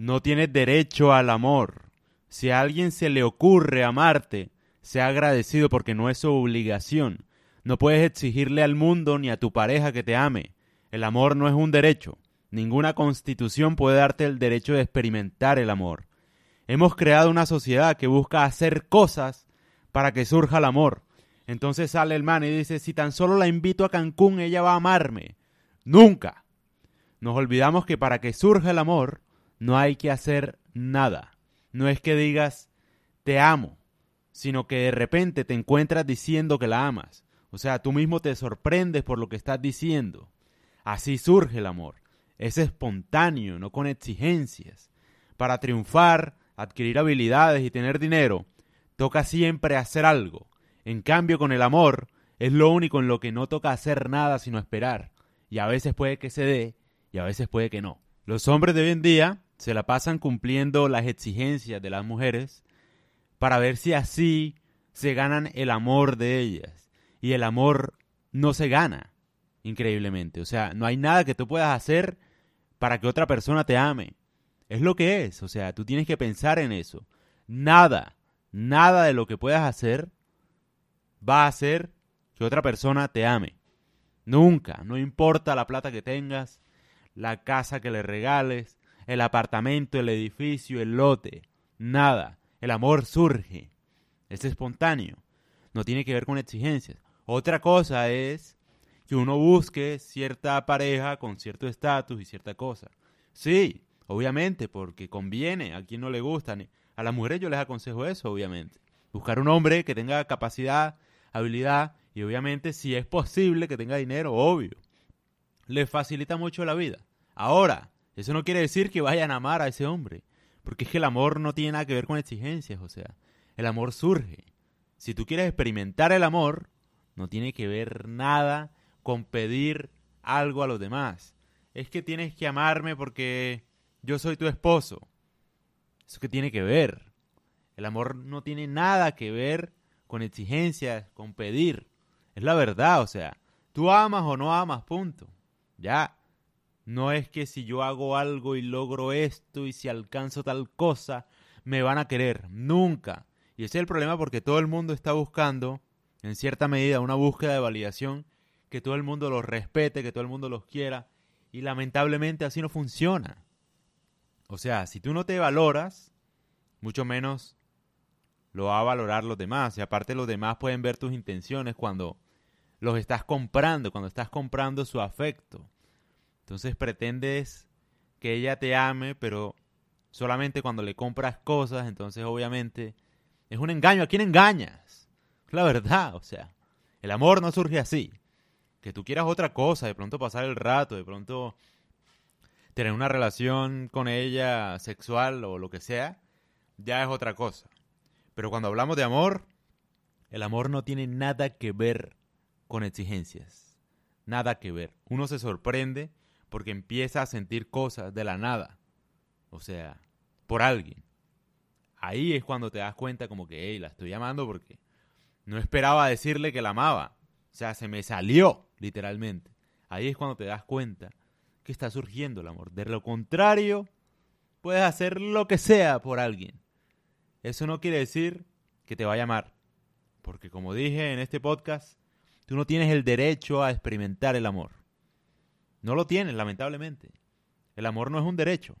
No tienes derecho al amor. Si a alguien se le ocurre amarte, sea agradecido porque no es su obligación. No puedes exigirle al mundo ni a tu pareja que te ame. El amor no es un derecho. Ninguna constitución puede darte el derecho de experimentar el amor. Hemos creado una sociedad que busca hacer cosas para que surja el amor. Entonces sale el man y dice, si tan solo la invito a Cancún, ella va a amarme. Nunca. Nos olvidamos que para que surja el amor, no hay que hacer nada. No es que digas, te amo, sino que de repente te encuentras diciendo que la amas. O sea, tú mismo te sorprendes por lo que estás diciendo. Así surge el amor. Es espontáneo, no con exigencias. Para triunfar, adquirir habilidades y tener dinero, toca siempre hacer algo. En cambio, con el amor, es lo único en lo que no toca hacer nada sino esperar. Y a veces puede que se dé y a veces puede que no. Los hombres de hoy en día se la pasan cumpliendo las exigencias de las mujeres para ver si así se ganan el amor de ellas. Y el amor no se gana, increíblemente. O sea, no hay nada que tú puedas hacer para que otra persona te ame. Es lo que es. O sea, tú tienes que pensar en eso. Nada, nada de lo que puedas hacer va a hacer que otra persona te ame. Nunca, no importa la plata que tengas, la casa que le regales, el apartamento, el edificio, el lote, nada. El amor surge, es espontáneo, no tiene que ver con exigencias. Otra cosa es que uno busque cierta pareja con cierto estatus y cierta cosa. Sí, obviamente, porque conviene, a quien no le gusta. A las mujeres yo les aconsejo eso, obviamente. Buscar un hombre que tenga capacidad habilidad y obviamente si es posible que tenga dinero, obvio. Le facilita mucho la vida. Ahora, eso no quiere decir que vayan a amar a ese hombre, porque es que el amor no tiene nada que ver con exigencias, o sea, el amor surge. Si tú quieres experimentar el amor, no tiene que ver nada con pedir algo a los demás. Es que tienes que amarme porque yo soy tu esposo. Eso que tiene que ver. El amor no tiene nada que ver con exigencias, con pedir. Es la verdad, o sea, tú amas o no amas, punto. Ya. No es que si yo hago algo y logro esto y si alcanzo tal cosa, me van a querer. Nunca. Y ese es el problema porque todo el mundo está buscando, en cierta medida, una búsqueda de validación, que todo el mundo los respete, que todo el mundo los quiera. Y lamentablemente así no funciona. O sea, si tú no te valoras, mucho menos lo va a valorar los demás. Y aparte los demás pueden ver tus intenciones cuando los estás comprando, cuando estás comprando su afecto. Entonces pretendes que ella te ame, pero solamente cuando le compras cosas, entonces obviamente es un engaño. ¿A quién engañas? La verdad, o sea, el amor no surge así. Que tú quieras otra cosa, de pronto pasar el rato, de pronto tener una relación con ella sexual o lo que sea, ya es otra cosa. Pero cuando hablamos de amor, el amor no tiene nada que ver con exigencias. Nada que ver. Uno se sorprende porque empieza a sentir cosas de la nada. O sea, por alguien. Ahí es cuando te das cuenta como que, hey, la estoy amando porque no esperaba decirle que la amaba. O sea, se me salió, literalmente. Ahí es cuando te das cuenta que está surgiendo el amor. De lo contrario, puedes hacer lo que sea por alguien. Eso no quiere decir que te vaya a amar. Porque como dije en este podcast, tú no tienes el derecho a experimentar el amor. No lo tienes, lamentablemente. El amor no es un derecho.